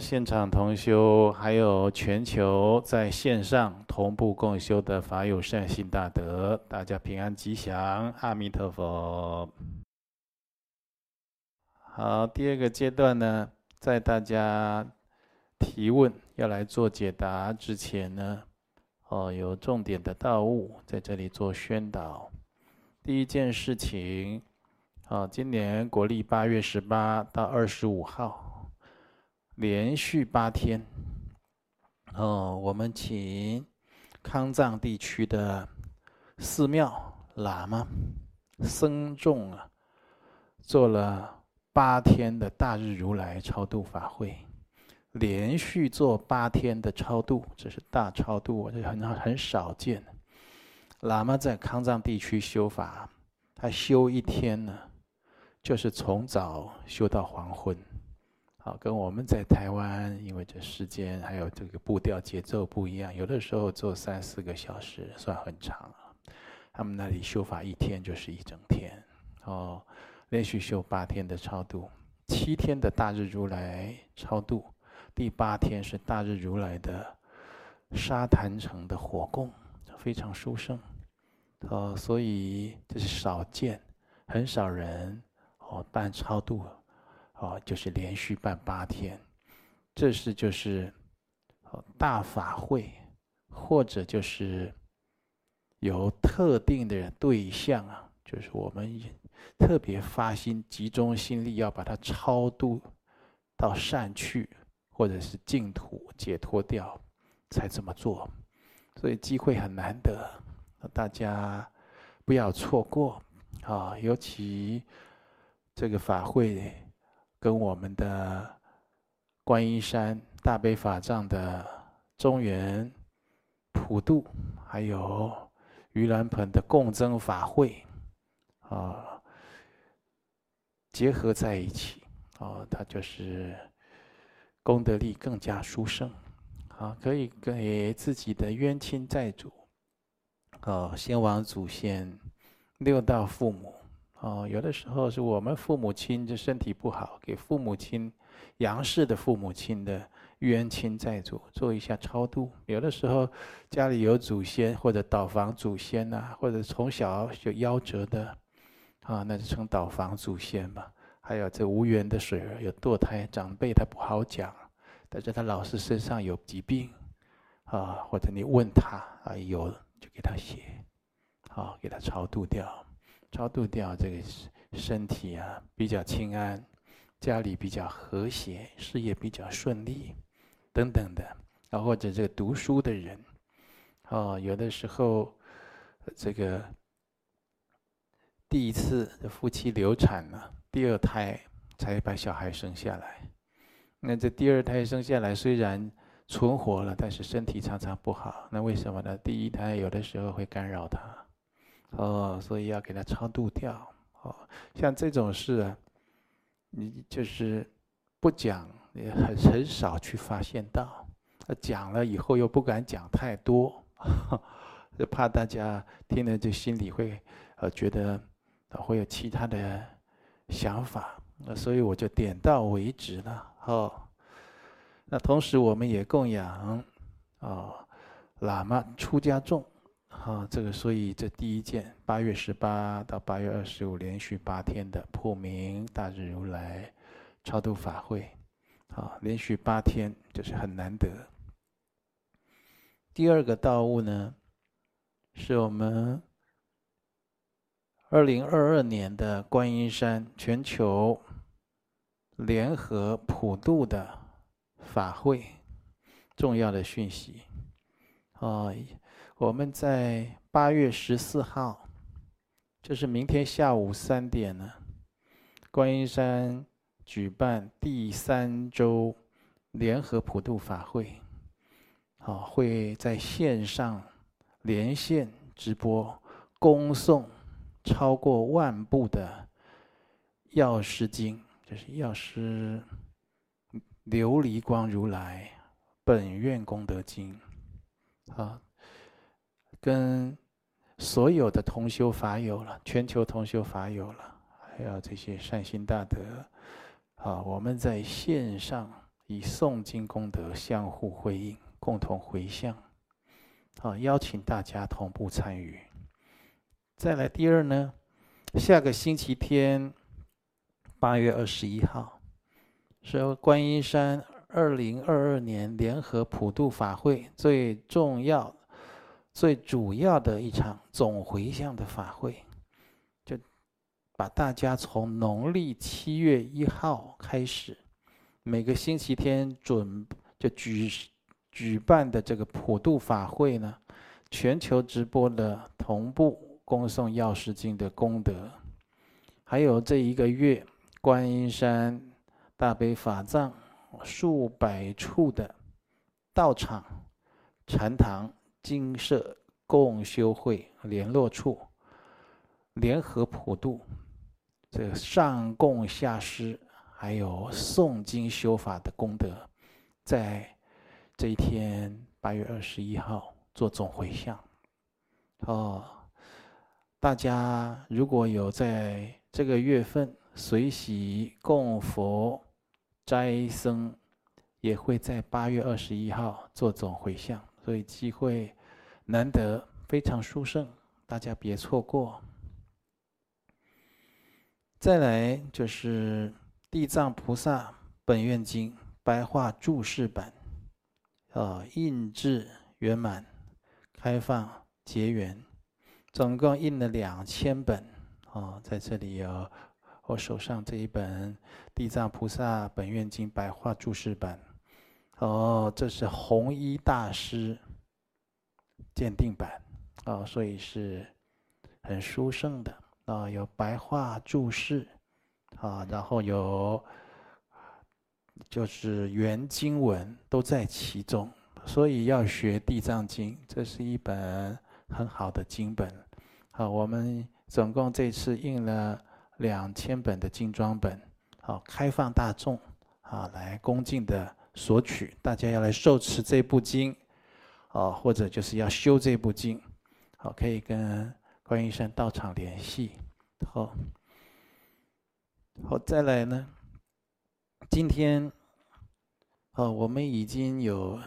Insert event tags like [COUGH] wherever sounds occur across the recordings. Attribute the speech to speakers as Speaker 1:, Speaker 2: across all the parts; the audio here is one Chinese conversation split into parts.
Speaker 1: 现场同修，还有全球在线上同步共修的法友善心大德，大家平安吉祥，阿弥陀佛。好，第二个阶段呢，在大家提问要来做解答之前呢，哦，有重点的道务在这里做宣导。第一件事情，哦，今年国历八月十八到二十五号。连续八天，哦，我们请康藏地区的寺庙喇嘛、僧众啊，做了八天的大日如来超度法会，连续做八天的超度，这是大超度，这很很少见。喇嘛在康藏地区修法，他修一天呢，就是从早修到黄昏。跟我们在台湾，因为这时间还有这个步调节奏不一样，有的时候做三四个小时算很长了。他们那里修法一天就是一整天，哦，连续修八天的超度，七天的大日如来超度，第八天是大日如来的沙坛城的火供，非常殊胜，哦，所以这是少见，很少人哦办超度。哦，就是连续办八天，这是就是大法会，或者就是有特定的对象啊，就是我们特别发心、集中心力要把它超度到善去，或者是净土解脱掉，才这么做。所以机会很难得，大家不要错过啊！尤其这个法会。跟我们的观音山大悲法藏的中元普渡，还有盂兰盆的共增法会，啊，结合在一起，啊，它就是功德力更加殊胜，啊，可以给自己的冤亲债主，啊，先王祖先、六道父母。哦，有的时候是我们父母亲这身体不好，给父母亲、杨氏的父母亲的冤亲债主做一下超度。有的时候家里有祖先或者倒房祖先呐、或者从小就夭折的，啊，那就称倒房祖先嘛。还有这无缘的水儿，有堕胎长辈他不好讲，但是他老是身上有疾病，啊，或者你问他啊有就给他写，好给他超度掉。超度掉这个身体啊，比较清安，家里比较和谐，事业比较顺利，等等的啊，或者这个读书的人，哦，有的时候这个第一次夫妻流产了，第二胎才把小孩生下来，那这第二胎生下来虽然存活了，但是身体常常不好，那为什么呢？第一胎有的时候会干扰他。哦，所以要给他超度掉。哦，像这种事啊，你就是不讲，也很很少去发现到。讲了以后又不敢讲太多，[LAUGHS] 就怕大家听了就心里会呃觉得会有其他的想法。那所以我就点到为止了。哦，那同时我们也供养哦喇嘛出家众。好，这个所以这第一件，八月十八到八月二十五连续八天的普明大日如来超度法会，好，连续八天就是很难得。第二个道务呢，是我们二零二二年的观音山全球联合普渡的法会，重要的讯息，啊。我们在八月十四号，就是明天下午三点呢，观音山举办第三周联合普渡法会，好，会在线上连线直播，恭诵超过万部的药师经，就是药师琉璃光如来本愿功德经，啊。跟所有的同修法友了，全球同修法友了，还有这些善心大德，啊，我们在线上以诵经功德相互辉映，共同回向。好，邀请大家同步参与。再来第二呢，下个星期天，八月二十一号，是观音山二零二二年联合普渡法会最重要、最主要的一场总回向的法会，就把大家从农历七月一号开始，每个星期天准就举举办的这个普渡法会呢，全球直播的同步恭送药师经的功德，还有这一个月。观音山大悲法藏数百处的道场、禅堂、精舍、共修会联络处，联合普渡，这上供下施，还有诵经修法的功德，在这一天八月二十一号做总回向。哦，大家如果有在这个月份。随喜供佛斋僧，也会在八月二十一号做总回向，所以机会难得，非常殊胜，大家别错过。再来就是《地藏菩萨本愿经》白话注释版，啊，印制圆满，开放结缘，总共印了两千本，啊，在这里有。我手上这一本《地藏菩萨本愿经》白话注释版，哦，这是弘一大师鉴定版，啊，所以是很殊胜的啊，有白话注释，啊，然后有就是原经文都在其中，所以要学《地藏经》，这是一本很好的经本。好，我们总共这次印了。两千本的精装本，好，开放大众，啊，来恭敬的索取。大家要来受持这部经，啊，或者就是要修这部经，好，可以跟观音山道场联系。好，好，再来呢，今天，哦，我们已经有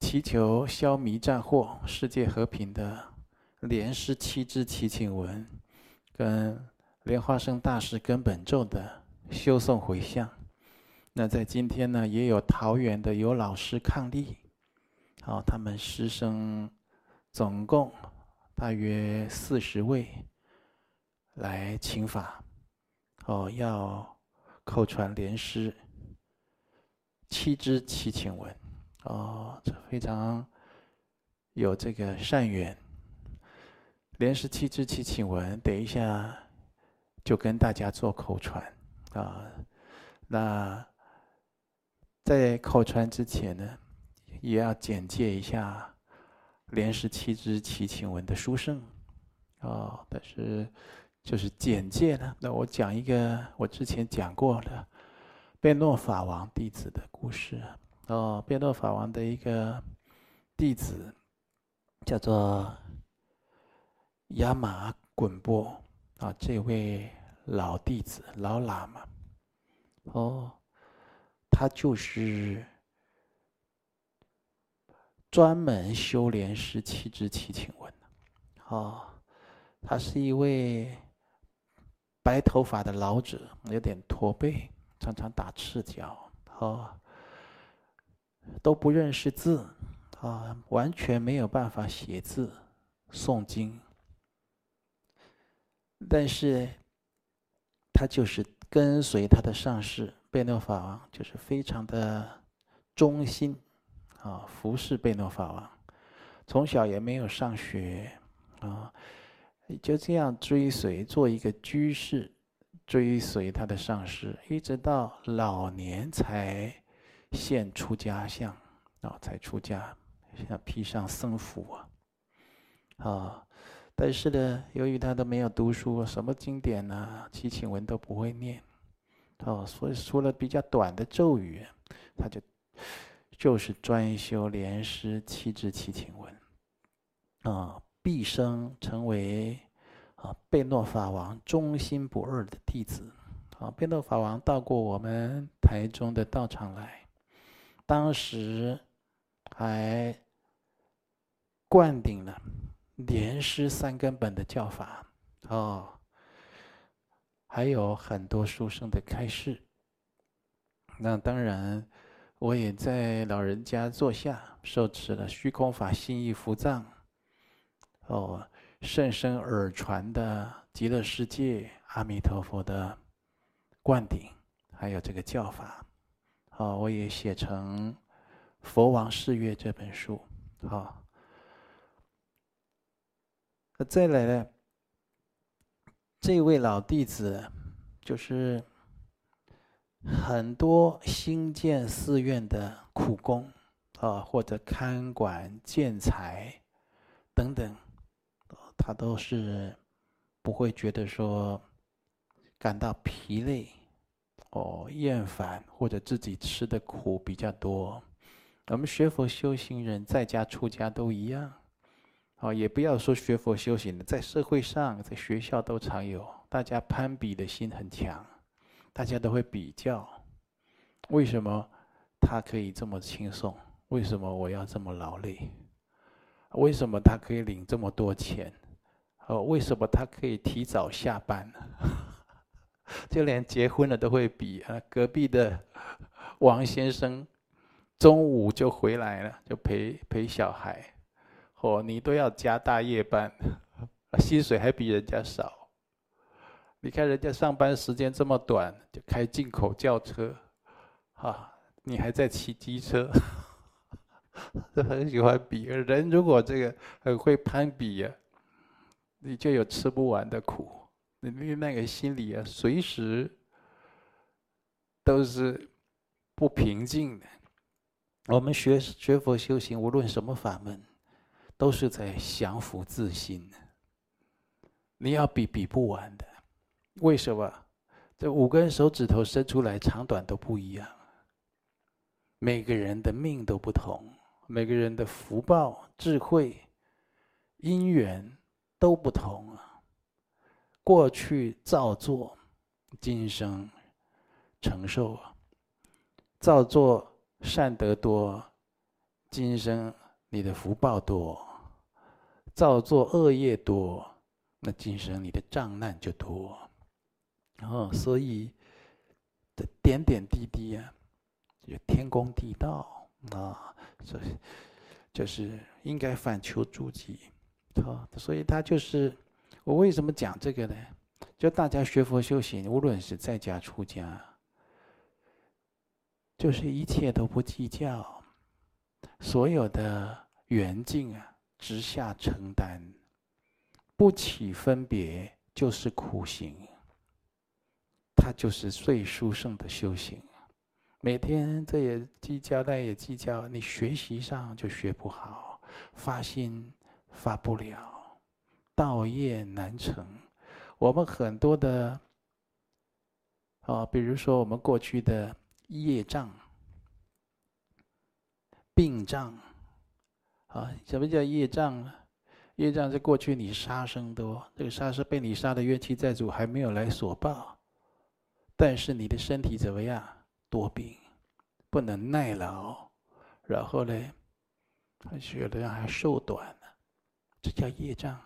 Speaker 1: 祈求消弭战祸、世界和平的莲师七支祈请文，跟。莲花生大师根本咒的修诵回向，那在今天呢，也有桃园的有老师伉俪，好，他们师生总共大约四十位来请法，哦，要口传莲师七支祈请文，哦，这非常有这个善缘。莲师七支祈请文，等一下。就跟大家做口传啊，那在口传之前呢，也要简介一下莲十七支齐请文的书圣啊。但是就是简介呢，那我讲一个我之前讲过的贝诺法王弟子的故事哦。贝诺法王的一个弟子叫做亚马滚波。啊，这位老弟子老喇嘛，哦，他就是专门修炼十七支七情文的，哦，他是一位白头发的老者，有点驼背，常常打赤脚，哦，都不认识字，啊，完全没有办法写字诵经。但是，他就是跟随他的上师贝诺法王，就是非常的忠心啊，服侍贝诺法王。从小也没有上学啊，就这样追随，做一个居士，追随他的上师，一直到老年才现出家相啊，才出家，像披上僧服啊，啊。但是呢，由于他都没有读书，什么经典啊、祈请文都不会念，哦，所以说了比较短的咒语，他就就是专修莲师七支七情文，啊，毕生成为啊贝诺法王忠心不二的弟子，啊，贝诺法王到过我们台中的道场来，当时还灌顶了莲师三根本的教法哦，还有很多书生的开示。那当然，我也在老人家座下受持了虚空法心意符藏，哦，甚深耳传的极乐世界阿弥陀佛的灌顶，还有这个教法，好，我也写成《佛王誓愿》这本书，好。那再来呢，这位老弟子就是。很多新建寺院的苦工，啊，或者看管建材等等，他都是不会觉得说感到疲累，哦，厌烦，或者自己吃的苦比较多。我们学佛修行人在家出家都一样，啊，也不要说学佛修行的，在社会上，在学校都常有，大家攀比的心很强。大家都会比较，为什么他可以这么轻松？为什么我要这么劳累？为什么他可以领这么多钱？哦，为什么他可以提早下班？[LAUGHS] 就连结婚了都会比啊！隔壁的王先生中午就回来了，就陪陪小孩。哦，你都要加大夜班，[LAUGHS] 薪水还比人家少。你看人家上班时间这么短，就开进口轿车，啊，你还在骑机车，都 [LAUGHS] 很喜欢比。人如果这个很会攀比呀，你就有吃不完的苦，你那个心里啊，随时都是不平静的。我们学学佛修行，无论什么法门，都是在降伏自心的。你要比比不完的。为什么？这五根手指头伸出来，长短都不一样。每个人的命都不同，每个人的福报、智慧、因缘都不同啊。过去造作，今生承受啊。造作善德多，今生你的福报多；造作恶业多，那今生你的障难就多。哦，所以这点点滴滴啊，有天公地道啊，所以就是应该反求诸己。好，所以他就是我为什么讲这个呢？就大家学佛修行，无论是在家出家，就是一切都不计较，所有的缘境啊，直下承担，不起分别，就是苦行。他就是最殊胜的修行，每天这也计较，那也计较，你学习上就学不好，发心发不了，道业难成。我们很多的，啊，比如说我们过去的业障、病障，啊，什么叫业障呢？业障是过去你杀生多，这个杀生被你杀的冤气债主还没有来索报。但是你的身体怎么样？多病，不能耐劳，然后呢，还觉得还寿短呢，这叫业障。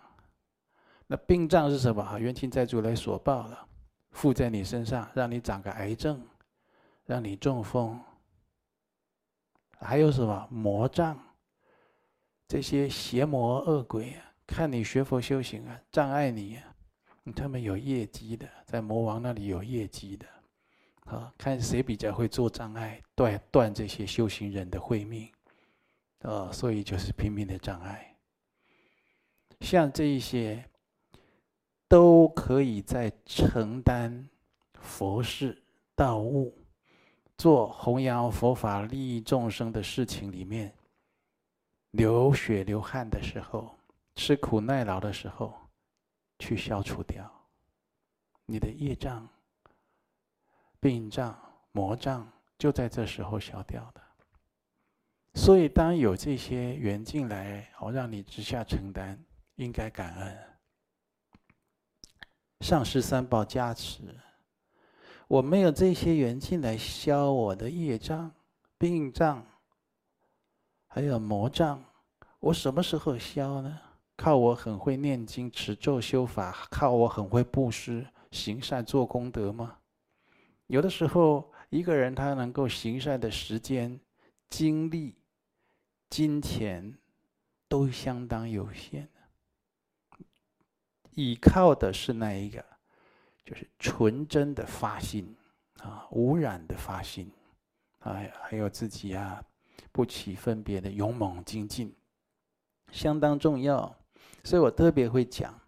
Speaker 1: 那病障是什么？冤亲债主来索报了，附在你身上，让你长个癌症，让你中风。还有什么魔障？这些邪魔恶鬼啊，看你学佛修行啊，障碍你啊。他们有业绩的，在魔王那里有业绩的，啊，看谁比较会做障碍，断断这些修行人的慧命，啊，所以就是拼命的障碍。像这一些，都可以在承担佛事、道务、做弘扬佛法、利益众生的事情里面，流血流汗的时候，吃苦耐劳的时候。去消除掉你的业障、病障、魔障，就在这时候消掉的。所以，当有这些缘进来，好让你直下承担，应该感恩。上师三宝加持，我没有这些缘进来消我的业障、病障、还有魔障，我什么时候消呢？靠我很会念经、持咒、修法，靠我很会布施、行善、做功德吗？有的时候，一个人他能够行善的时间、精力、金钱，都相当有限。依靠的是那一个，就是纯真的发心啊，无染的发心，啊，还有自己啊。不起分别的勇猛精进，相当重要，所以我特别会讲。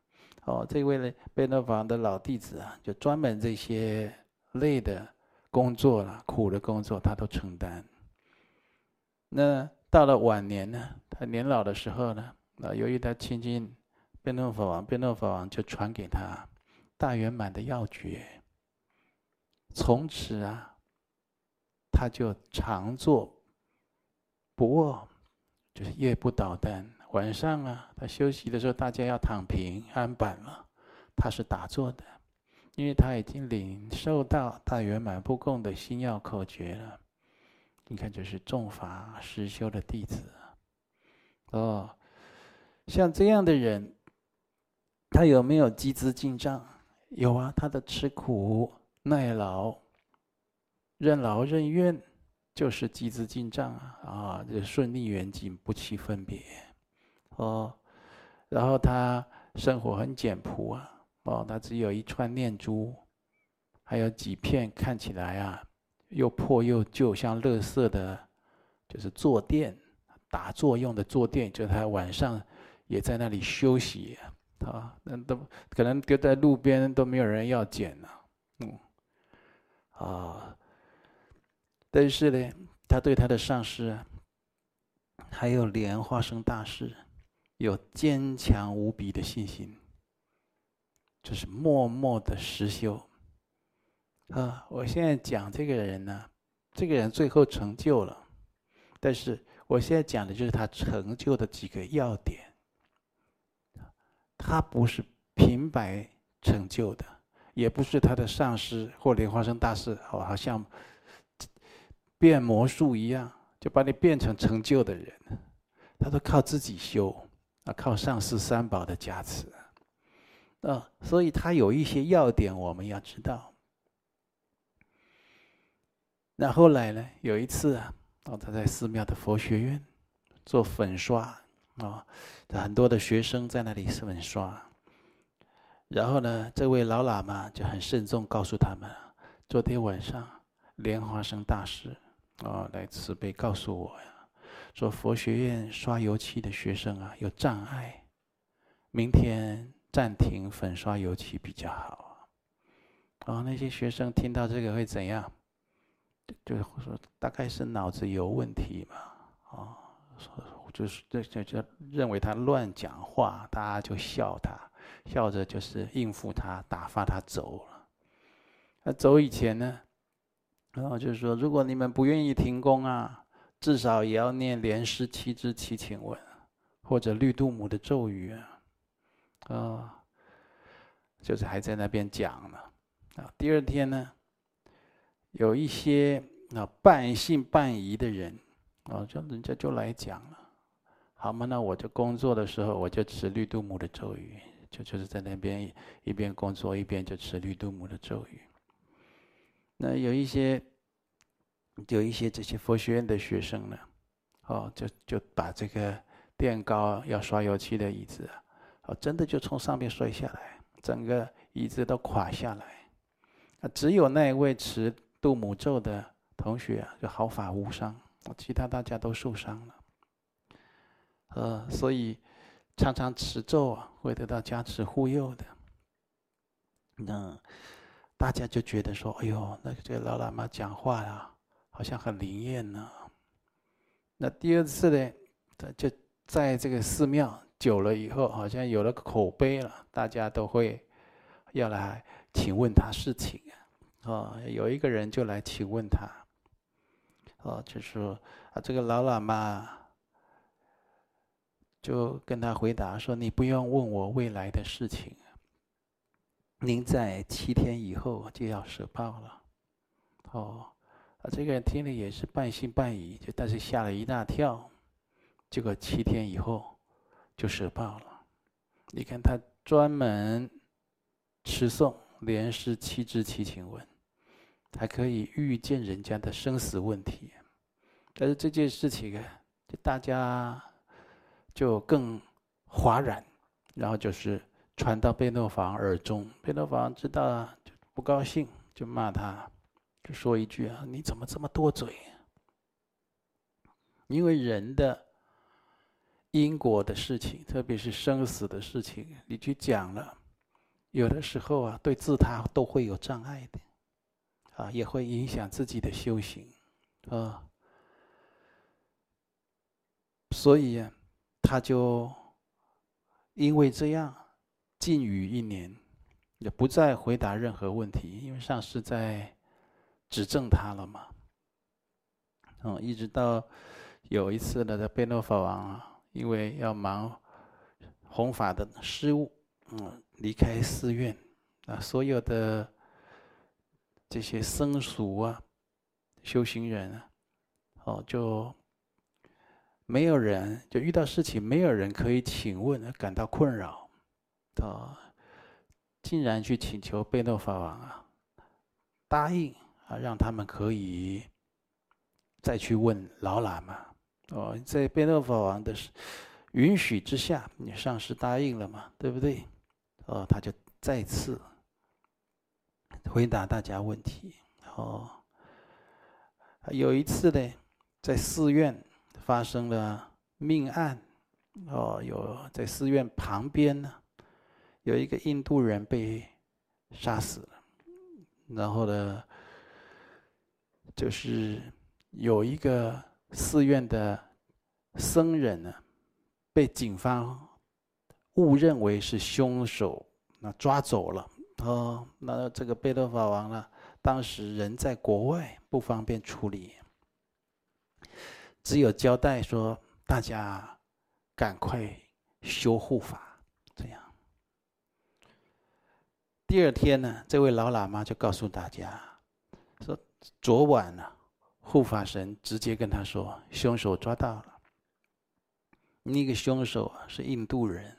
Speaker 1: 哦，这位呢，贝勒法的老弟子啊，就专门这些累的工作了，苦的工作他都承担。那到了晚年呢，他年老的时候呢，啊，由于他亲近贝勒法王，贝勒法王就传给他大圆满的要诀，从此啊，他就常坐。不卧，就是夜不倒单。晚上啊，他休息的时候，大家要躺平安板了，他是打坐的，因为他已经领受到大圆满不共的心要口诀了。你看，这是重法实修的弟子。哦，像这样的人，他有没有积资进账？有啊，他的吃苦耐劳、任劳任怨。就是积资进账啊，啊，这顺逆缘境不起分别，哦，然后他生活很简朴啊，哦，他只有一串念珠，还有几片看起来啊又破又旧像垃圾的，就是坐垫，打坐用的坐垫，就他晚上也在那里休息啊，那都可能丢在路边都没有人要捡了，嗯，啊。但是呢，他对他的上师，还有莲花生大师，有坚强无比的信心，就是默默的实修。啊，我现在讲这个人呢，这个人最后成就了，但是我现在讲的就是他成就的几个要点。他不是平白成就的，也不是他的上师或莲花生大师，好像。变魔术一样，就把你变成成就的人。他都靠自己修，啊，靠上师三宝的加持。啊，所以他有一些要点我们要知道。那后来呢？有一次啊，他在寺庙的佛学院做粉刷，啊，很多的学生在那里粉刷。然后呢，这位老喇嘛就很慎重告诉他们：昨天晚上莲花生大师。啊、哦，来慈悲告诉我呀，说佛学院刷油漆的学生啊有障碍，明天暂停粉刷油漆比较好。啊、哦，那些学生听到这个会怎样？就说大概是脑子有问题嘛。啊、说就是这就就认为他乱讲话，大家就笑他，笑着就是应付他，打发他走了。那走以前呢？然后就是说，如果你们不愿意停工啊，至少也要念莲师七支七请文，或者绿度母的咒语啊，啊，就是还在那边讲呢。啊，第二天呢，有一些啊半信半疑的人，啊，就人家就来讲了，好嘛，那我就工作的时候我就持绿度母的咒语，就就是在那边一边工作一边就持绿度母的咒语。那有一些，有一些这些佛学院的学生呢，哦，就就把这个垫高要刷油漆的椅子，哦，真的就从上面摔下来，整个椅子都垮下来。啊，只有那一位持度母咒的同学啊，就毫发无伤，其他大家都受伤了。呃，所以常常持咒啊，会得到加持护佑的。那。大家就觉得说：“哎呦，那个这个老喇嘛讲话呀，好像很灵验呢。”那第二次呢，就在这个寺庙久了以后，好像有了口碑了，大家都会要来请问他事情啊。哦，有一个人就来请问他，哦，就说啊，这个老喇嘛就跟他回答说：“你不用问我未来的事情。”您在七天以后就要舍报了，哦，啊，这个人听了也是半信半疑，就但是吓了一大跳，结果七天以后就舍报了。你看他专门持诵莲师七支七情文，还可以预见人家的生死问题。但是这件事情啊，就大家就更哗然，然后就是传到贝诺房耳中，贝诺房知道啊，就不高兴，就骂他，就说一句啊：“你怎么这么多嘴？”因为人的因果的事情，特别是生死的事情，你去讲了，有的时候啊，对自他都会有障碍的，啊，也会影响自己的修行，啊。所以啊，他就因为这样禁语一年，也不再回答任何问题，因为上师在指正他了嘛。嗯，一直到有一次呢，在贝诺法王啊，因为要忙弘法的事务，嗯，离开寺院啊，所有的这些僧俗啊、修行人啊，哦，就。没有人就遇到事情，没有人可以请问，感到困扰，啊，竟然去请求贝诺法王啊，答应啊，让他们可以再去问老喇嘛。哦，在贝诺法王的允许之下，你上师答应了嘛，对不对？哦，他就再次回答大家问题。哦，有一次呢，在寺院。发生了命案，哦，有在寺院旁边呢，有一个印度人被杀死了，然后呢，就是有一个寺院的僧人呢，被警方误认为是凶手，那抓走了，哦，那这个贝多法王呢，当时人在国外，不方便处理。只有交代说，大家赶快修护法，这样。第二天呢，这位老喇嘛就告诉大家，昨晚呢，护法神直接跟他说，凶手抓到了。那个凶手啊是印度人，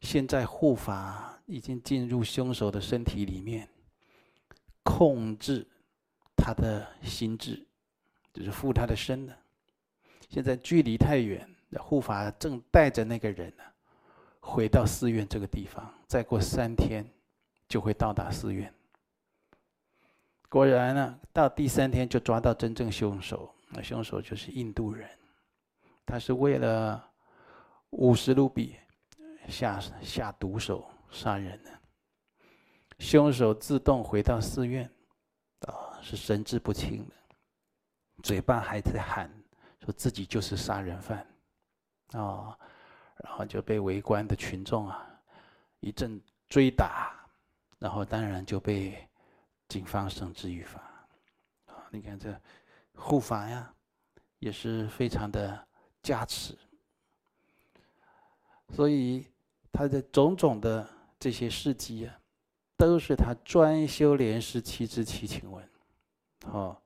Speaker 1: 现在护法已经进入凶手的身体里面，控制他的心智，就是附他的身了。现在距离太远，护法正带着那个人呢，回到寺院这个地方。再过三天，就会到达寺院。果然呢，到第三天就抓到真正凶手。那凶手就是印度人，他是为了五十卢比下下毒手杀人的。凶手自动回到寺院，啊，是神志不清的，嘴巴还在喊。说自己就是杀人犯，啊、然后就被围观的群众啊一阵追打，然后当然就被警方绳之于法。啊、你看这护法呀，也是非常的加持，所以他的种种的这些事迹啊，都是他专修莲师七支七情文，哦，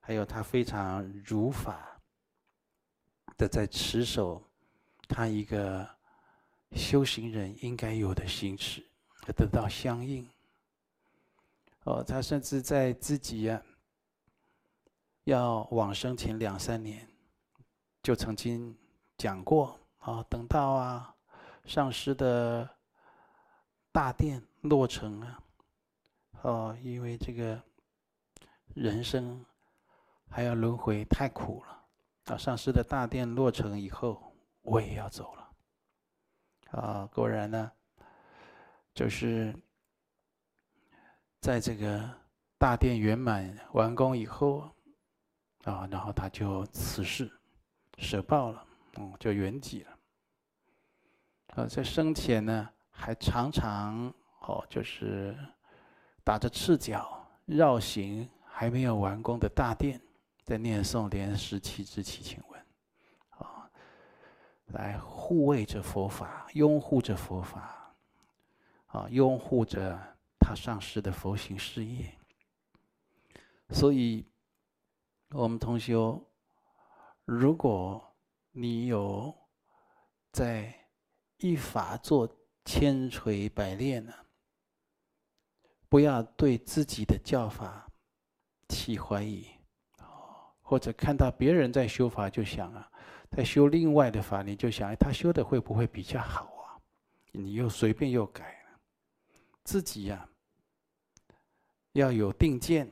Speaker 1: 还有他非常如法。的在持守他一个修行人应该有的心持，而得到相应。哦，他甚至在自己呀、啊、要往生前两三年，就曾经讲过啊，等到啊上师的大殿落成啊，哦，因为这个人生还要轮回太苦了。啊，上师的大殿落成以后，我也要走了。啊，果然呢，就是在这个大殿圆满完工以后，啊，然后他就辞世，舍报了，嗯，就圆寂了。啊，在生前呢，还常常哦，就是打着赤脚绕行还没有完工的大殿。在念诵莲十七支祈请文，啊，来护卫着佛法，拥护着佛法，啊，拥护着他上师的佛行事业。所以，我们同修如果你有在依法做千锤百炼呢？不要对自己的教法起怀疑，或者看到别人在修法就想啊，在修另外的法，你就想，他修的会不会比较好啊？你又随便又改了，自己呀、要有定见，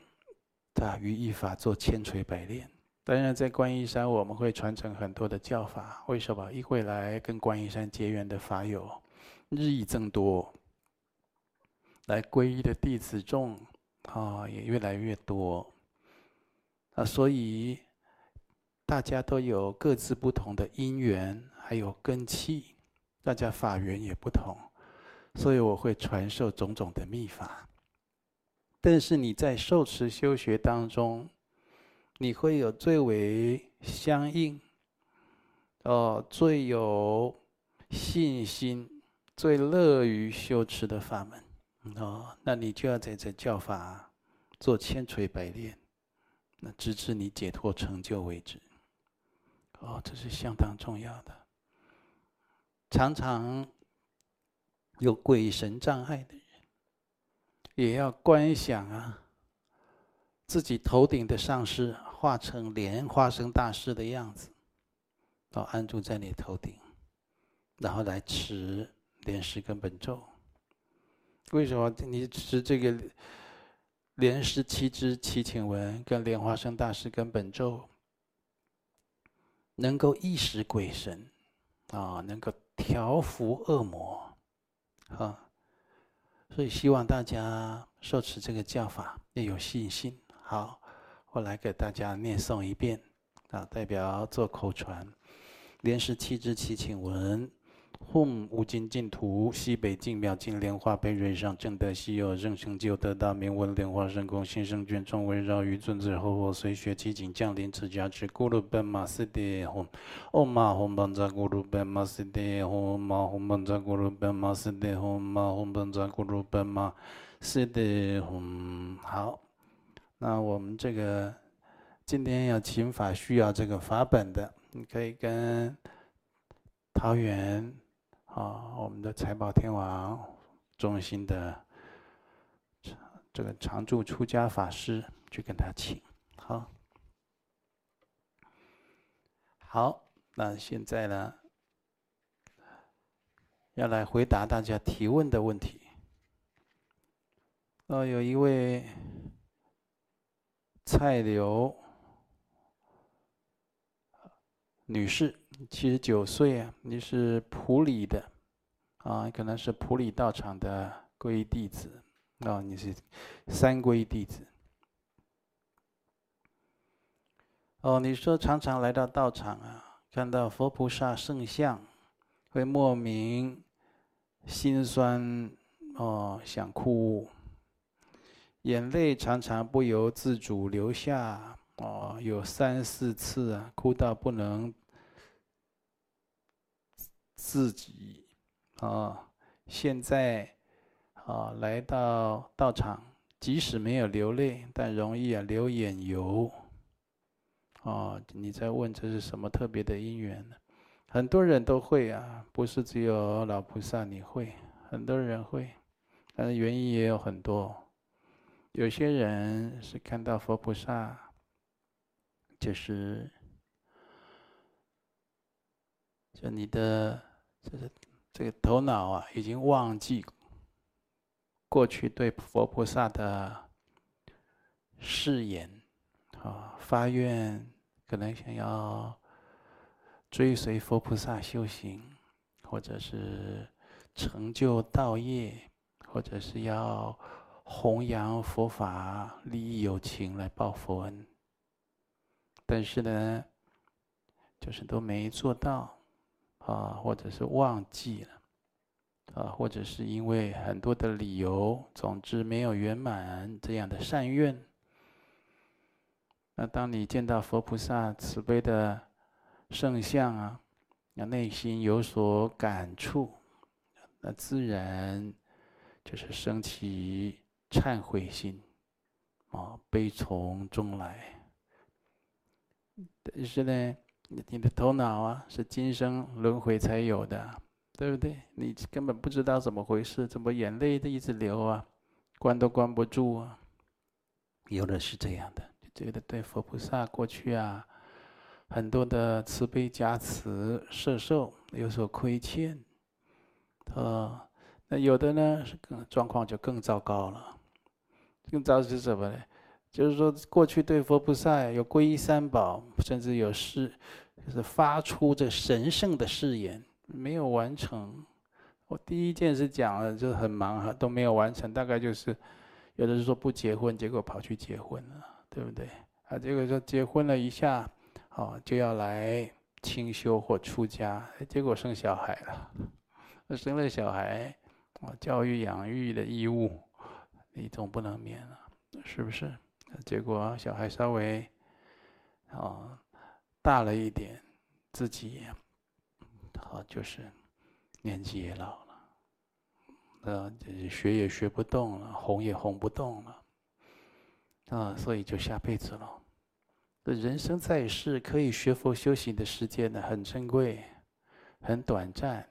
Speaker 1: 对于依法做千锤百炼。当然，在观音山我们会传承很多的教法。为什么？一会来跟观音山结缘的法友日益增多，来皈依的弟子众啊也越来越多。啊，所以大家都有各自不同的因缘，还有根器，大家法缘也不同，所以我会传授种种的秘法。但是你在受持修学当中，你会有最为相应，哦，最有信心、最乐于修持的法门，哦，那你就要在这教法做千锤百炼，那直至你解脱成就为止。哦，这是相当重要的。常常有鬼神障碍的，也要观想啊，自己头顶的上师。化成莲花生大师的样子，到安住在你头顶，然后来持莲师根本咒。为什么你持这个莲师七支七请文跟莲花生大师根本咒，能够意识鬼神啊，能够调伏恶魔啊？所以希望大家受持这个教法要有信心。好。我来给大家念诵一遍，啊，代表做口传。莲师七支祈请文：吽，无尽净土，西北净妙净莲花贝瑞上，正德希有，正成就得大名闻莲花生功，新生眷众围绕于尊者后，我随学祈请降临此家之咕噜本玛斯蒂吽，唵嘛吽班扎咕噜本玛斯蒂吽，嘛吽班扎咕噜本玛斯蒂吽，嘛吽班扎咕噜本玛斯蒂吽。好。那我们这个今天要请法需要这个法本的，你可以跟桃园啊，我们的财宝天王中心的这个常住出家法师去跟他请。好，好，那现在呢，要来回答大家提问的问题。哦，有一位。蔡刘女士，七十九岁啊，你是普里的啊，可能是普里道场的皈依弟子啊，你是三皈弟子。哦，你说常常来到道场啊，看到佛菩萨圣像，会莫名心酸哦，想哭。眼泪常常不由自主流下，哦，有三四次啊，哭到不能自己，啊，现在啊来到道场，即使没有流泪，但容易啊流眼油，哦，你在问这是什么特别的因缘呢？很多人都会啊，不是只有老菩萨你会，很多人会，但是原因也有很多。有些人是看到佛菩萨，就是，就你的这个这个头脑啊，已经忘记过去对佛菩萨的誓言，啊，发愿可能想要追随佛菩萨修行，或者是成就道业，或者是要。弘扬佛法，利益有情来报佛恩，但是呢，就是都没做到，啊，或者是忘记了，啊，或者是因为很多的理由，总之没有圆满这样的善愿。那当你见到佛菩萨慈悲的圣像啊，那内心有所感触，那自然就是升起。忏悔心，啊，悲从中来。但是呢，你的头脑啊，是今生轮回才有的，对不对？你根本不知道怎么回事，怎么眼泪都一直流啊，关都关不住啊。有的是这样的，就觉得对佛菩萨过去啊，很多的慈悲加持摄受有所亏欠，啊，那有的呢是更状况就更糟糕了，更糟是什么呢？就是说，过去对佛菩萨有皈依三宝，甚至有誓，就是发出这神圣的誓言，没有完成。我第一件事讲了，就很忙哈，都没有完成。大概就是，有的是说不结婚，结果跑去结婚了，对不对？啊，结果说结婚了一下，哦，就要来清修或出家，结果生小孩了。生了小孩，啊，教育养育的义务，你总不能免了，是不是？结果小孩稍微，哦，大了一点，自己也，好就是年纪也老了，呃，学也学不动了，哄也哄不动了，啊，所以就下辈子了。人生在世，可以学佛修行的时间呢，很珍贵，很短暂。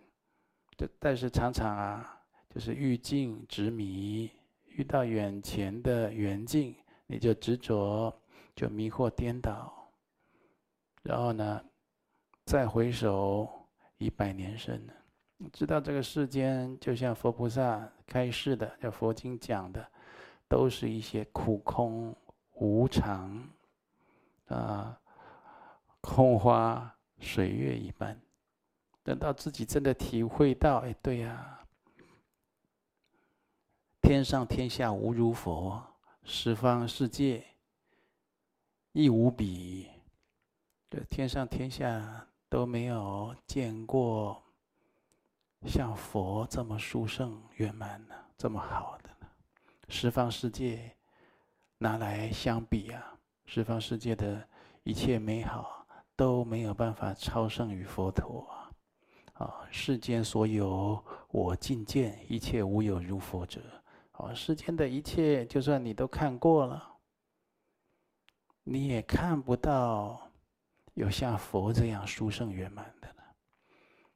Speaker 1: 这但是常常啊，就是遇境执迷，遇到眼前的缘境。你就执着，就迷惑颠倒，然后呢，再回首已百年身了。知道这个世间，就像佛菩萨开示的，叫佛经讲的，都是一些苦空无常啊，空花水月一般。等到自己真的体会到，哎，对呀，天上天下无如佛。十方世界亦无比，这天上天下都没有见过像佛这么殊胜圆满的，这么好的呢。十方世界拿来相比啊，十方世界的一切美好都没有办法超胜于佛陀啊！啊，世间所有我尽见，一切无有如佛者。啊，世间的一切，就算你都看过了，你也看不到有像佛这样殊胜圆满的了。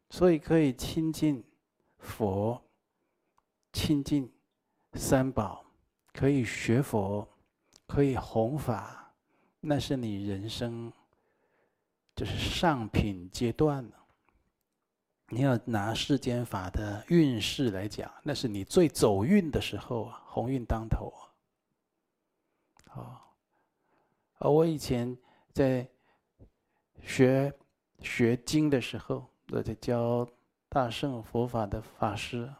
Speaker 1: 所以可以亲近佛，亲近三宝，可以学佛，可以弘法，那是你人生就是上品阶段了。你要拿世间法的运势来讲，那是你最走运的时候啊，鸿运当头啊。好，而我以前在学学经的时候，我在教大乘佛法的法师，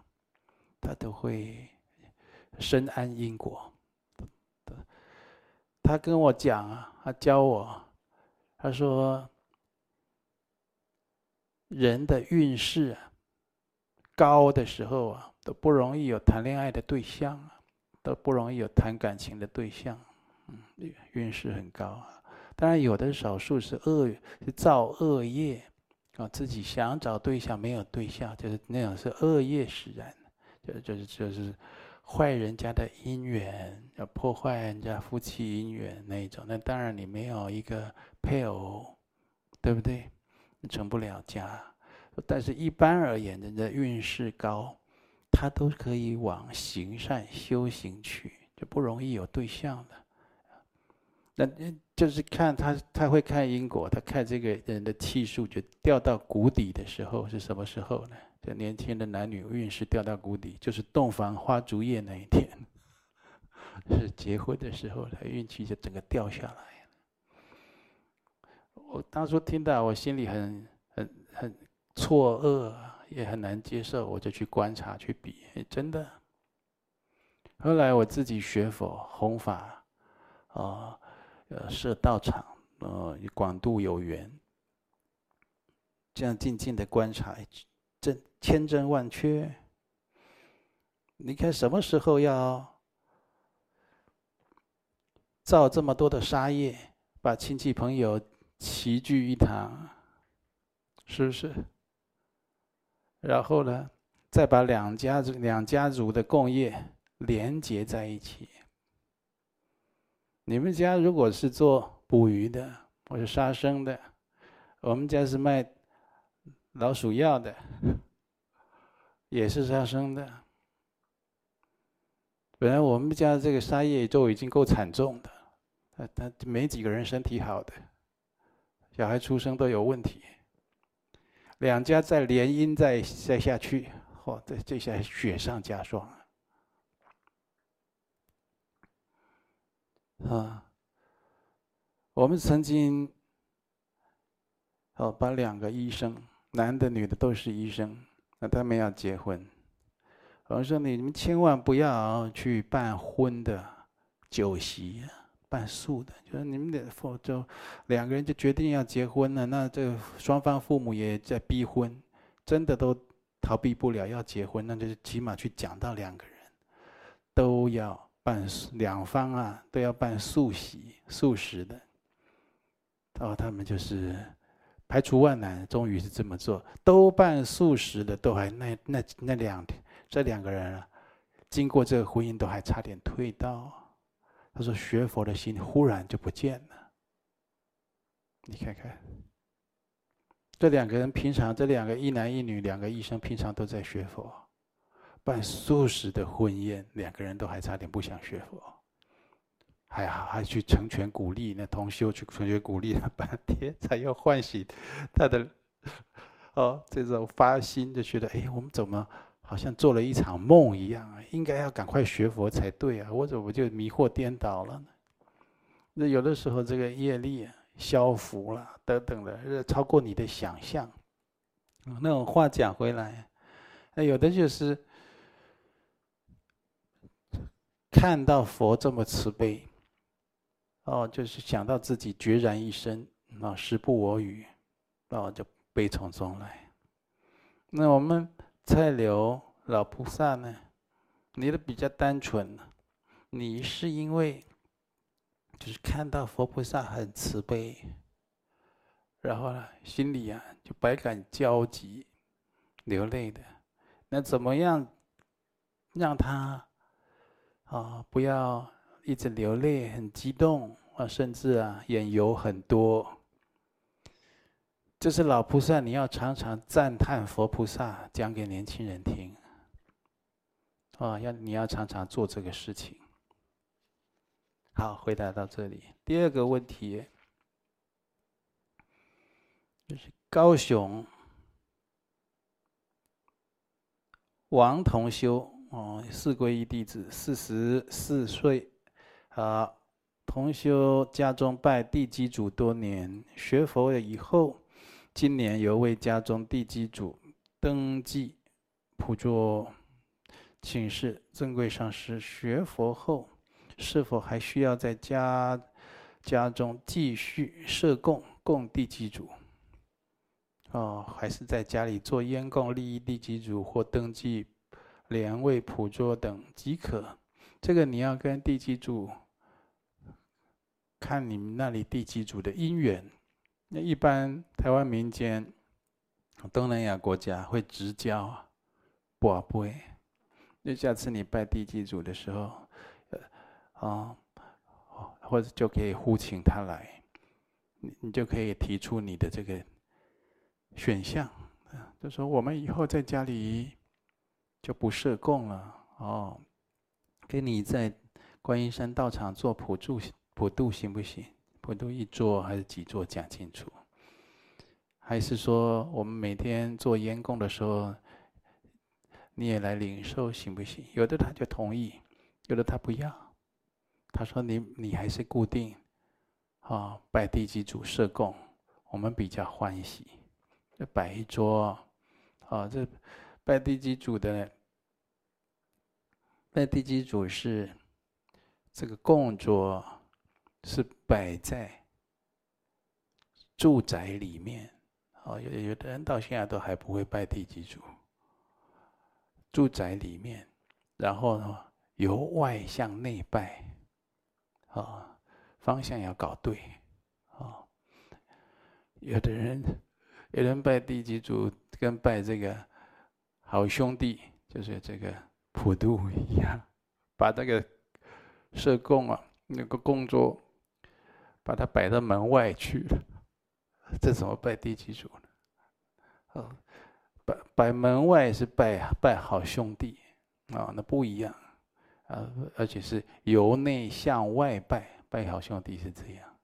Speaker 1: 他都会深谙因果。他跟我讲啊，他教我，他说。人的运势啊，高的时候啊，都不容易有谈恋爱的对象啊，都不容易有谈感情的对象。嗯，运势很高啊。当然，有的少数是恶，是造恶业啊，自己想找对象没有对象，就是那种是恶业使然，就就是就是坏人家的姻缘，要破坏人家夫妻姻缘那一种。那当然，你没有一个配偶，对不对？成不了家，但是一般而言，人的运势高，他都可以往行善修行去，就不容易有对象的。那就是看他，他会看因果，他看这个人的气数就掉到谷底的时候是什么时候呢？就年轻的男女运势掉到谷底，就是洞房花烛夜那一天，是结婚的时候，他运气就整个掉下来。我当初听到，我心里很很很错愕，也很难接受，我就去观察去比，真的。后来我自己学佛弘法，啊，呃，设道场，呃，广度有缘，这样静静的观察，真千真万确。你看什么时候要造这么多的杀业，把亲戚朋友。齐聚一堂，是不是？然后呢，再把两家子两家族的共业连结在一起。你们家如果是做捕鱼的，或是杀生的，我们家是卖老鼠药的，也是杀生的。本来我们家这个杀业就已经够惨重的，他，他没几个人身体好的，小孩出生都有问题。两家再联姻再再下去，嚯，这这下雪上加霜啊！我们曾经哦，把两个医生，男的女的都是医生，那他们要结婚。我说：“你你们千万不要去办婚的酒席，办素的。就是你们的父就两个人就决定要结婚了，那这双方父母也在逼婚，真的都逃避不了要结婚，那就是起码去讲到两个人都要办，两方啊都要办素席，素食的。然后他们就是排除万难，终于是这么做，都办素食的，都还那那那两天。”这两个人啊，经过这个婚姻都还差点退道。他说学佛的心忽然就不见了。你看看，这两个人平常这两个一男一女两个医生平常都在学佛，办素食的婚宴，两个人都还差点不想学佛，还好还去成全鼓励那同修去成全鼓励他半天，才要唤醒他的哦这种发心，就觉得哎，我们怎么？好像做了一场梦一样啊，应该要赶快学佛才对啊！我怎么就迷惑颠倒了呢？那有的时候这个业力啊消福了等等的，超过你的想象。那种话讲回来，那有的就是看到佛这么慈悲，哦，就是想到自己决然一生啊，时不我与，哦，就悲从中来。那我们。蔡柳老菩萨呢？你的比较单纯，你是因为就是看到佛菩萨很慈悲，然后呢，心里啊就百感交集，流泪的。那怎么样让他啊不要一直流泪，很激动啊，甚至啊眼油很多？这是老菩萨，你要常常赞叹佛菩萨，讲给年轻人听。啊，要你要常常做这个事情。好，回答到这里。第二个问题，就是高雄王同修，哦，四皈依弟子，四十四岁，啊，同修家中拜地基主多年，学佛了以后。今年由为家中地基主登记普着，请示尊贵上师：学佛后是否还需要在家家中继续设供供地基主？哦，还是在家里做烟供利益地基主或登记莲位普着等即可？这个你要跟地基主看你们那里地基主的因缘。那一般台湾民间、东南亚国家会直交，不会。那下次你拜地基主的时候，呃，啊，或者就可以呼请他来，你你就可以提出你的这个选项，就说我们以后在家里就不设供了哦，给你在观音山道场做普助普渡行不行？普渡一桌还是几桌？讲清楚。还是说我们每天做烟供的时候，你也来领受行不行？有的他就同意，有的他不要。他说你你还是固定，啊，拜地基主设供，我们比较欢喜。就摆一桌，啊，这拜地基主的，拜地基主是这个供桌。是摆在住宅里面，哦，有有的人到现在都还不会拜地基主。住宅里面，然后呢，由外向内拜，啊，方向要搞对，啊，有的人，有人拜地基主跟拜这个好兄弟，就是这个普渡一样，[LAUGHS] 把这个社供啊，那个供桌。把它摆到门外去了，[LAUGHS] 这怎么拜地基主呢？哦，摆摆门外是拜拜好兄弟啊，那不一样啊，而且是由内向外拜，拜好兄弟是这样。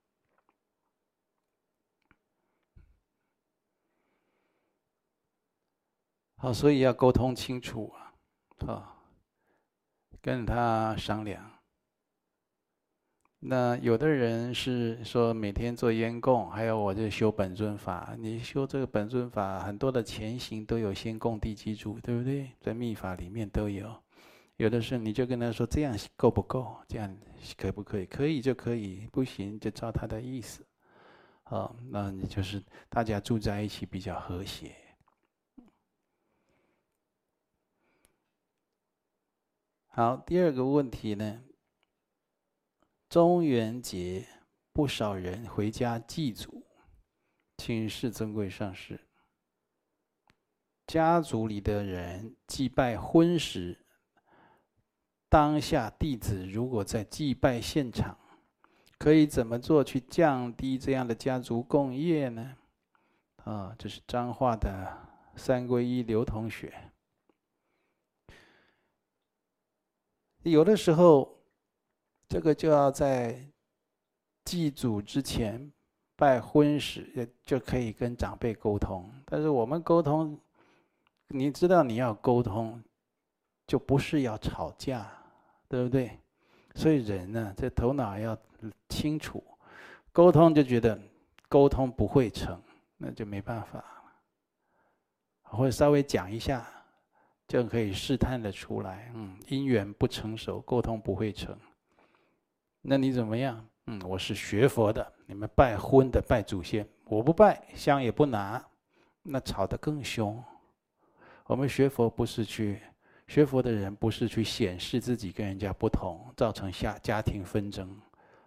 Speaker 1: 好，所以要沟通清楚啊，啊，跟他商量。那有的人是说每天做烟供，还有我就修本尊法。你修这个本尊法，很多的前行都有先供地基主，对不对？在密法里面都有。有的时候你就跟他说这样够不够？这样可不可以？可以就可以，不行就照他的意思。好，那你就是大家住在一起比较和谐。好，第二个问题呢？中元节不少人回家祭祖，请示尊贵上师。家族里的人祭拜婚时，当下弟子如果在祭拜现场，可以怎么做去降低这样的家族共业呢？啊，这是彰化的三皈依刘同学。有的时候，这个就要在祭祖之前拜婚时，也就可以跟长辈沟通。但是我们沟通，你知道你要沟通，就不是要吵架，对不对？所以人呢，这头脑要清楚，沟通就觉得沟通不会成，那就没办法了。或者稍微讲一下。就可以试探的出来，嗯，因缘不成熟，沟通不会成。那你怎么样？嗯，我是学佛的，你们拜婚的拜祖先，我不拜，香也不拿，那吵得更凶。我们学佛不是去学佛的人，不是去显示自己跟人家不同，造成下家庭纷争，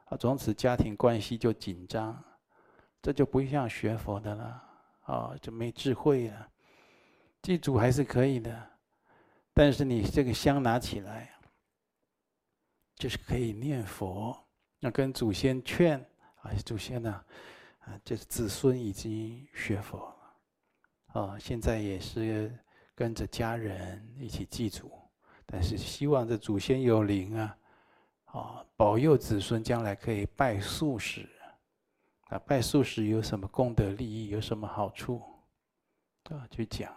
Speaker 1: 啊，从此家庭关系就紧张，这就不像学佛的了，啊，就没智慧了。祭祖还是可以的。但是你这个香拿起来，就是可以念佛，要跟祖先劝啊，祖先呢，啊，就是子孙已经学佛了，啊，现在也是跟着家人一起祭祖，但是希望这祖先有灵啊，啊，保佑子孙将来可以拜素食，啊，拜素食有什么功德利益，有什么好处，啊，去讲。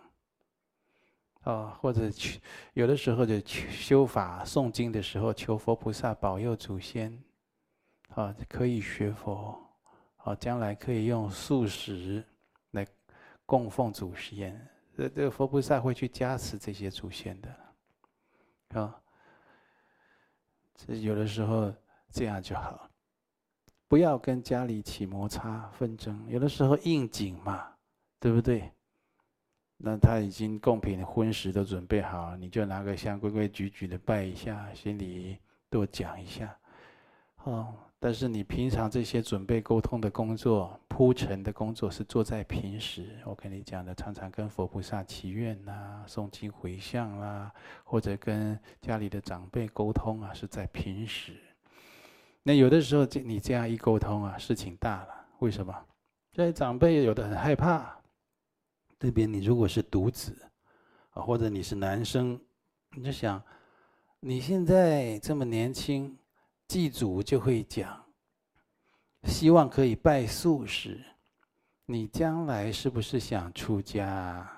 Speaker 1: 啊，或者去有的时候就修法诵经的时候，求佛菩萨保佑祖先，啊，可以学佛，啊，将来可以用素食来供奉祖先，这这个佛菩萨会去加持这些祖先的，啊，这有的时候这样就好，不要跟家里起摩擦纷争，有的时候应景嘛，对不对？那他已经贡品婚食都准备好，你就拿个香规规矩矩的拜一下，心里多讲一下，哦。但是你平常这些准备沟通的工作、铺陈的工作是做在平时。我跟你讲的，常常跟佛菩萨祈愿呐、诵经回向啦，或者跟家里的长辈沟通啊，是在平时。那有的时候，这你这样一沟通啊，事情大了。为什么？这些长辈有的很害怕。这边你如果是独子，啊，或者你是男生，你就想，你现在这么年轻，祭祖就会讲，希望可以拜素食，你将来是不是想出家？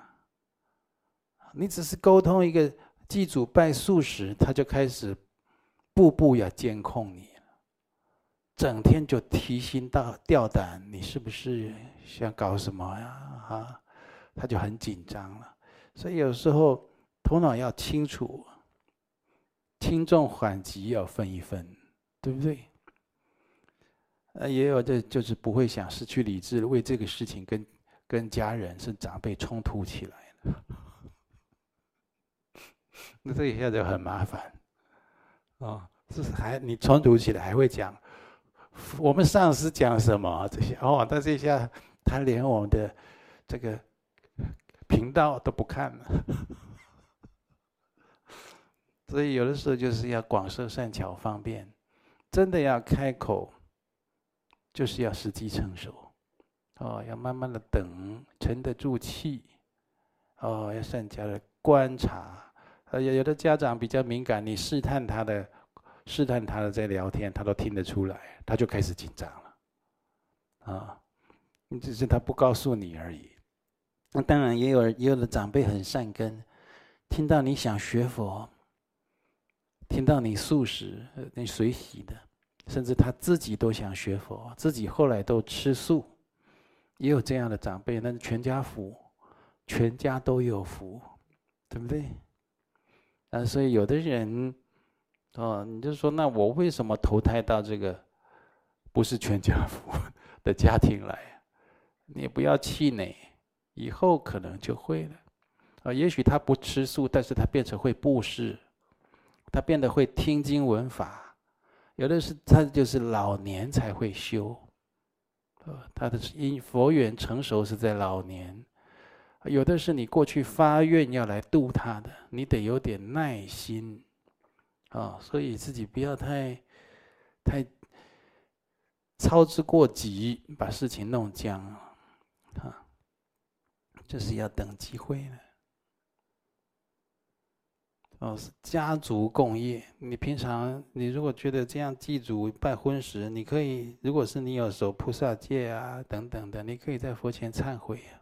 Speaker 1: 你只是沟通一个祭祖拜素食，他就开始步步要监控你，整天就提心吊吊胆，你是不是想搞什么呀？啊？他就很紧张了，所以有时候头脑要清楚，轻重缓急要分一分，对不对？呃，也有的就是不会想失去理智，为这个事情跟跟家人是长辈冲突起来了，[LAUGHS] 那这一下就很麻烦，哦，这是还你冲突起来还会讲，我们上司讲什么这些哦，但这一下他连我们的这个。频道都不看了，[LAUGHS] 所以有的时候就是要广设善巧方便，真的要开口，就是要时机成熟，哦，要慢慢的等，沉得住气，哦，要善加的观察。呃，有有的家长比较敏感，你试探他的，试探他的在聊天，他都听得出来，他就开始紧张了，啊，你只是他不告诉你而已。那当然也有也有的长辈很善根，听到你想学佛，听到你素食，你随喜的，甚至他自己都想学佛，自己后来都吃素，也有这样的长辈，那全家福，全家都有福，对不对？啊，所以有的人，哦，你就说，那我为什么投胎到这个不是全家福 [LAUGHS] 的家庭来？你不要气馁，以后可能就会了。啊，也许他不吃素，但是他变成会布施，他变得会听经闻法。有的是他就是老年才会修，啊，他的因佛缘成熟是在老年。有的是你过去发愿要来度他的，你得有点耐心，啊，所以自己不要太太操之过急，把事情弄僵，啊，这是要等机会了。哦，是家族共业。你平常你如果觉得这样祭祖拜婚时，你可以，如果是你有守菩萨戒啊等等的，你可以在佛前忏悔啊。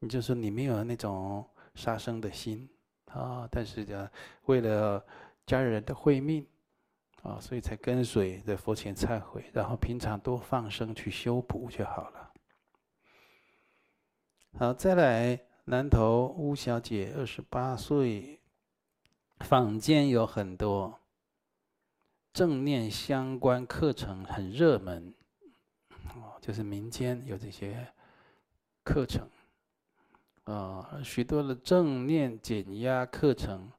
Speaker 1: 你就说你没有那种杀生的心啊，但是呢，为了家人的慧命啊，所以才跟随在佛前忏悔，然后平常多放生去修补就好了。好，再来南投巫小姐，二十八岁，坊间有很多正念相关课程很热门，哦，就是民间有这些课程。啊，许多的正念减压课程，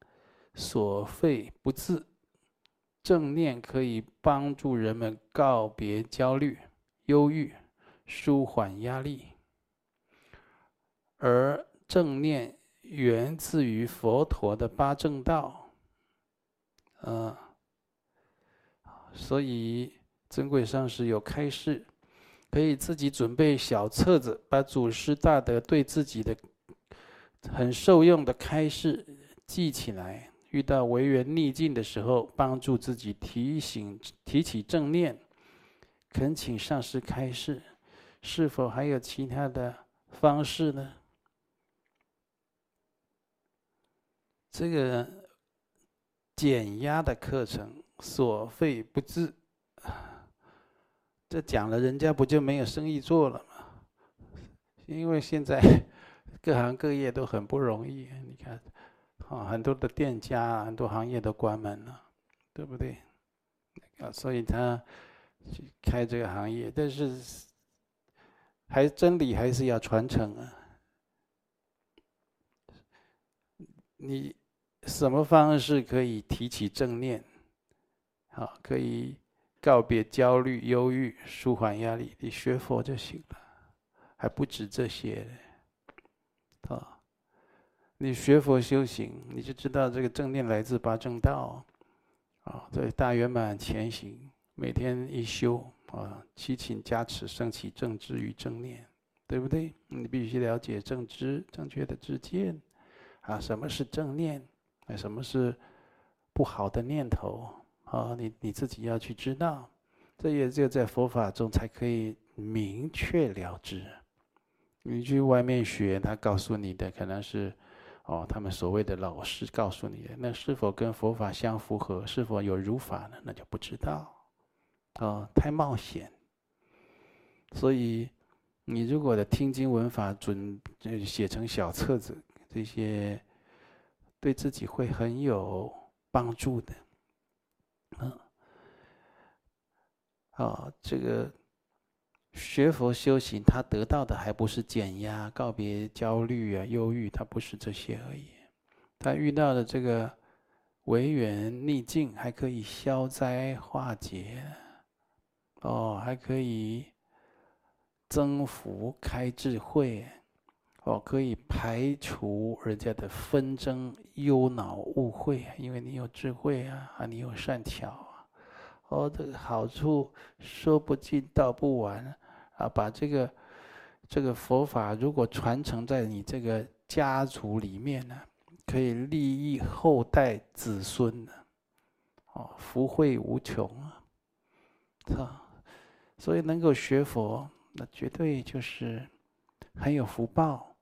Speaker 1: 所费不貲。正念可以帮助人们告别焦虑、忧郁，舒缓压力。而正念源自于佛陀的八正道，啊，所以尊贵上师有开示，可以自己准备小册子，把祖师大德对自己的。很受用的开示，记起来。遇到违缘逆境的时候，帮助自己提醒、提起正念。恳请上师开示，是否还有其他的方式呢？这个减压的课程所费不貲，这讲了，人家不就没有生意做了吗？因为现在。[LAUGHS] 各行各业都很不容易，你看，啊，很多的店家，很多行业都关门了，对不对？啊，所以他去开这个行业，但是还真理还是要传承啊。你什么方式可以提起正念？好，可以告别焦虑、忧郁，舒缓压力。你学佛就行了，还不止这些。啊，你学佛修行，你就知道这个正念来自八正道。啊，在大圆满前行，每天一修啊，祈请加持，升起正知与正念，对不对？你必须了解正知，正确的知见。啊，什么是正念？啊，什么是不好的念头？啊，你你自己要去知道，这也只有在佛法中才可以明确了知。你去外面学，他告诉你的可能是，哦，他们所谓的老师告诉你的，那是否跟佛法相符合？是否有如法呢？那就不知道，哦，太冒险。所以，你如果的听经闻法准，写成小册子，这些对自己会很有帮助的，嗯，啊，这个。学佛修行，他得到的还不是减压、告别焦虑啊、忧郁，他不是这些而已。他遇到的这个违缘逆境，还可以消灾化解，哦，还可以增福开智慧，哦，可以排除人家的纷争、忧恼、误会，因为你有智慧啊，啊，你有善巧啊，哦，这个好处说不尽道不完。啊，把这个这个佛法如果传承在你这个家族里面呢，可以利益后代子孙的，哦，福慧无穷啊，是吧？所以能够学佛，那绝对就是很有福报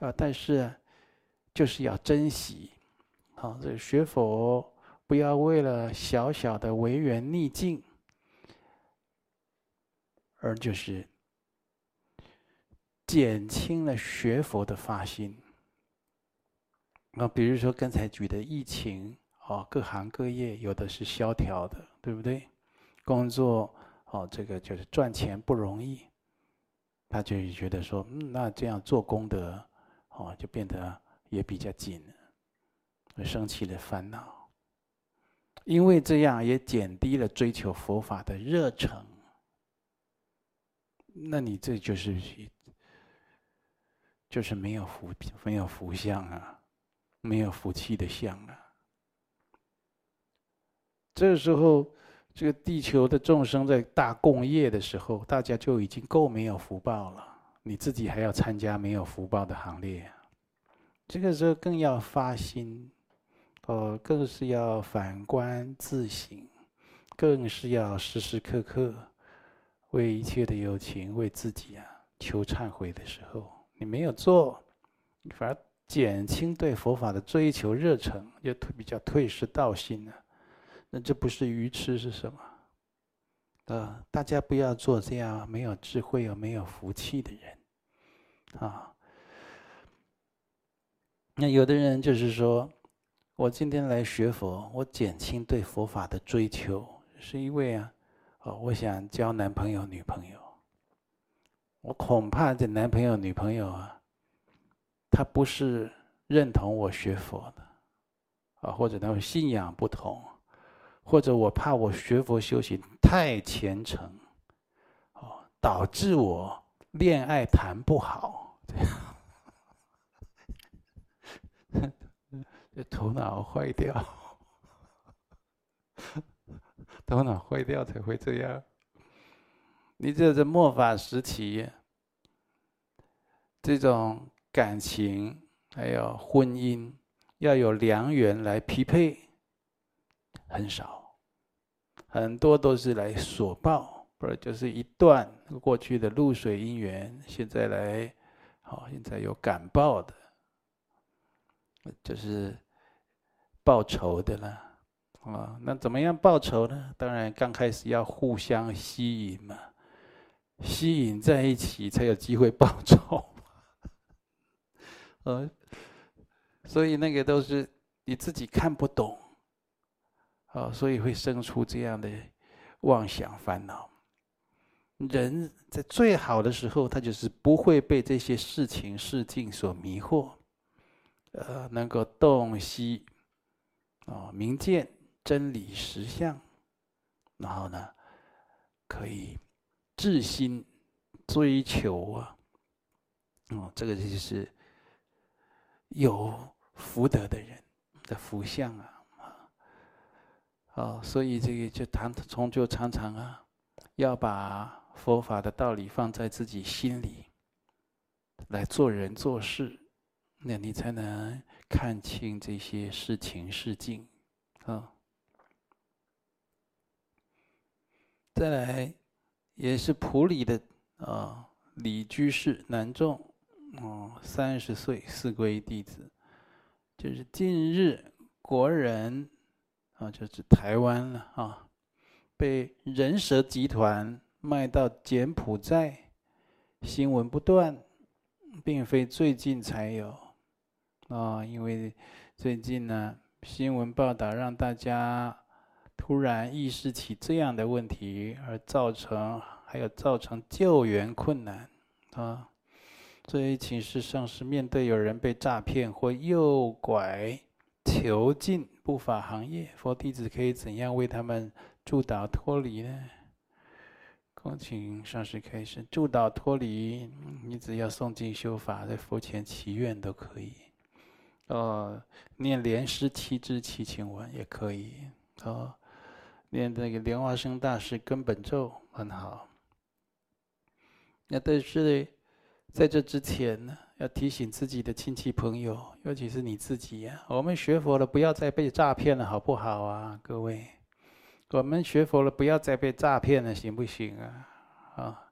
Speaker 1: 啊！但是就是要珍惜，啊，这个学佛不要为了小小的违缘逆境，而就是减轻了学佛的发心。那，比如说刚才举的疫情，啊，各行各业有的是萧条的，对不对？工作。哦，这个就是赚钱不容易，他就觉得说，嗯，那这样做功德，哦，就变得也比较紧了，生起了烦恼。因为这样也减低了追求佛法的热忱。那你这就是，就是没有福，没有福相啊，没有福气的相啊。这时候。这个地球的众生在大共业的时候，大家就已经够没有福报了。你自己还要参加没有福报的行列，这个时候更要发心，哦，更是要反观自省，更是要时时刻刻为一切的有情、为自己啊求忏悔的时候，你没有做，反而减轻对佛法的追求热忱，就比较退失道心了。那这不是愚痴是什么？呃，大家不要做这样没有智慧又没有福气的人，啊。那有的人就是说，我今天来学佛，我减轻对佛法的追求，是因为啊，哦，我想交男朋友女朋友。我恐怕这男朋友女朋友啊，他不是认同我学佛的，啊，或者他们信仰不同。或者我怕我学佛修行太虔诚，哦，导致我恋爱谈不好，这样，这头脑坏掉，头脑坏掉才会这样。你这是末法时期，这种感情还有婚姻，要有良缘来匹配。很少，很多都是来索报，不是就是一段过去的露水姻缘，现在来，好，现在有感报的，就是报仇的了，啊，那怎么样报仇呢？当然刚开始要互相吸引嘛，吸引在一起才有机会报仇，[LAUGHS] 呃，所以那个都是你自己看不懂。哦，所以会生出这样的妄想烦恼。人在最好的时候，他就是不会被这些事情事境所迷惑，呃，能够洞悉啊，明见真理实相，然后呢，可以至心追求啊，哦，这个就是有福德的人的福相啊。哦，所以这个就常从就常常啊，要把佛法的道理放在自己心里，来做人做事，那你才能看清这些事情事境啊。再来，也是普里的啊李居士南众，哦，三十岁四皈弟子，就是近日国人。啊，就是台湾了啊，被人蛇集团卖到柬埔寨，新闻不断，并非最近才有啊，因为最近呢，新闻报道让大家突然意识起这样的问题，而造成还有造成救援困难啊，所以请示上师，面对有人被诈骗或诱拐囚禁。不法行业，佛弟子可以怎样为他们助导脱离呢？恭请上师开示。助导脱离，你只要诵经修法，在佛前祈愿都可以。哦，念莲师七支祈请文也可以。哦，念这个莲花生大师根本咒很好。那但是，在这之前呢，要提醒自己的亲戚朋友，尤其是你自己呀、啊，我们学佛了，不要再被诈骗了，好不好啊，各位？我们学佛了，不要再被诈骗了，行不行啊？啊，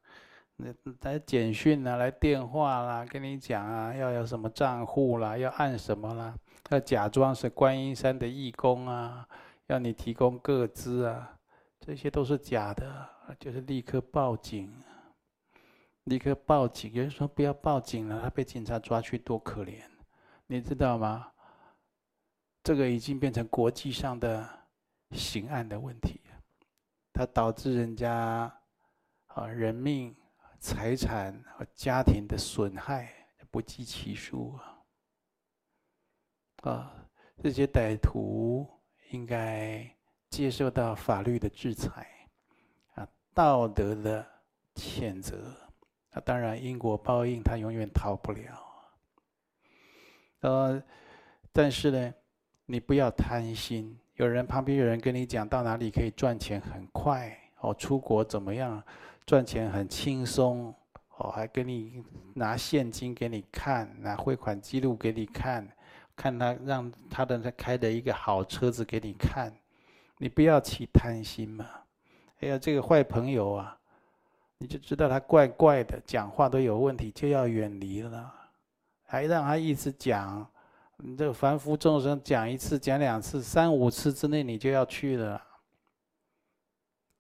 Speaker 1: 那来简讯啊，来电话啦，跟你讲啊，要有什么账户啦，要按什么啦，要假装是观音山的义工啊，要你提供个资啊，这些都是假的，就是立刻报警。立刻报警！有人说不要报警了，他被警察抓去多可怜，你知道吗？这个已经变成国际上的刑案的问题，它导致人家啊人命、财产和家庭的损害不计其数啊！啊，这些歹徒应该接受到法律的制裁啊，道德的谴责。那当然，因果报应，他永远逃不了。呃，但是呢，你不要贪心。有人旁边有人跟你讲到哪里可以赚钱很快哦，出国怎么样赚钱很轻松哦，还给你拿现金给你看，拿汇款记录给你看，看他让他的他开的一个好车子给你看，你不要起贪心嘛。哎呀，这个坏朋友啊！你就知道他怪怪的，讲话都有问题，就要远离了。还让他一直讲，你这凡夫众生讲一次、讲两次、三五次之内，你就要去了。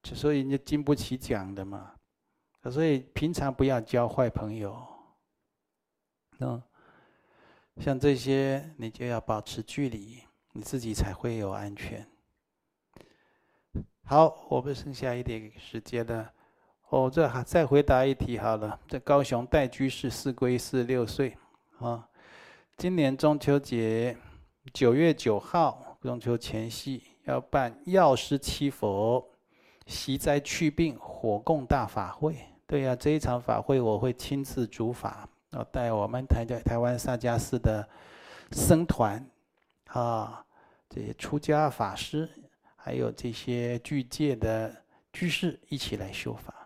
Speaker 1: 所以你就经不起讲的嘛。所以平常不要交坏朋友。嗯，像这些你就要保持距离，你自己才会有安全。好，我们剩下一点时间了。哦，这还再回答一题好了。这高雄戴居士四归四六岁啊，今年中秋节九月九号中秋前夕要办药师七佛息灾祛病火供大法会。对呀、这一场法会我会亲自主法，要带我们台台湾萨迦寺的僧团啊，这些出家法师，还有这些具戒的居士一起来修法。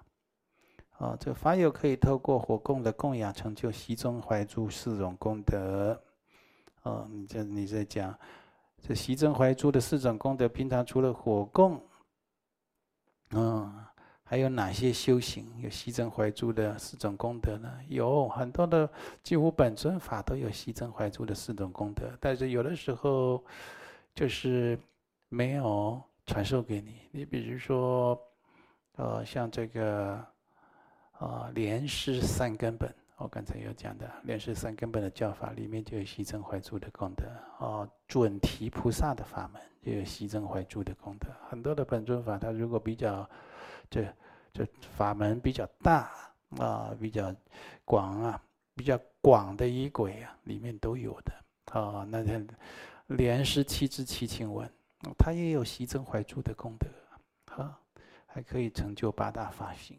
Speaker 1: 啊，这个法友可以透过火供的供养，成就息中怀诛四种功德。哦，你这你在讲这息中怀诛的四种功德，平常除了火供，嗯，还有哪些修行有息中怀诛的四种功德呢？有很多的，几乎本尊法都有息中怀诛的四种功德，但是有的时候就是没有传授给你。你比如说，呃，像这个。啊，莲师三根本，我刚才有讲的，莲师三根本的教法里面就有息增怀诛的功德。哦，准提菩萨的法门就有息增怀诛的功德。很多的本尊法，它如果比较，这这法门比较大啊，比较广啊，比较广的仪轨啊，里面都有的。啊，那天莲师七支七情文，它也有息增怀诛的功德。啊，还可以成就八大法行。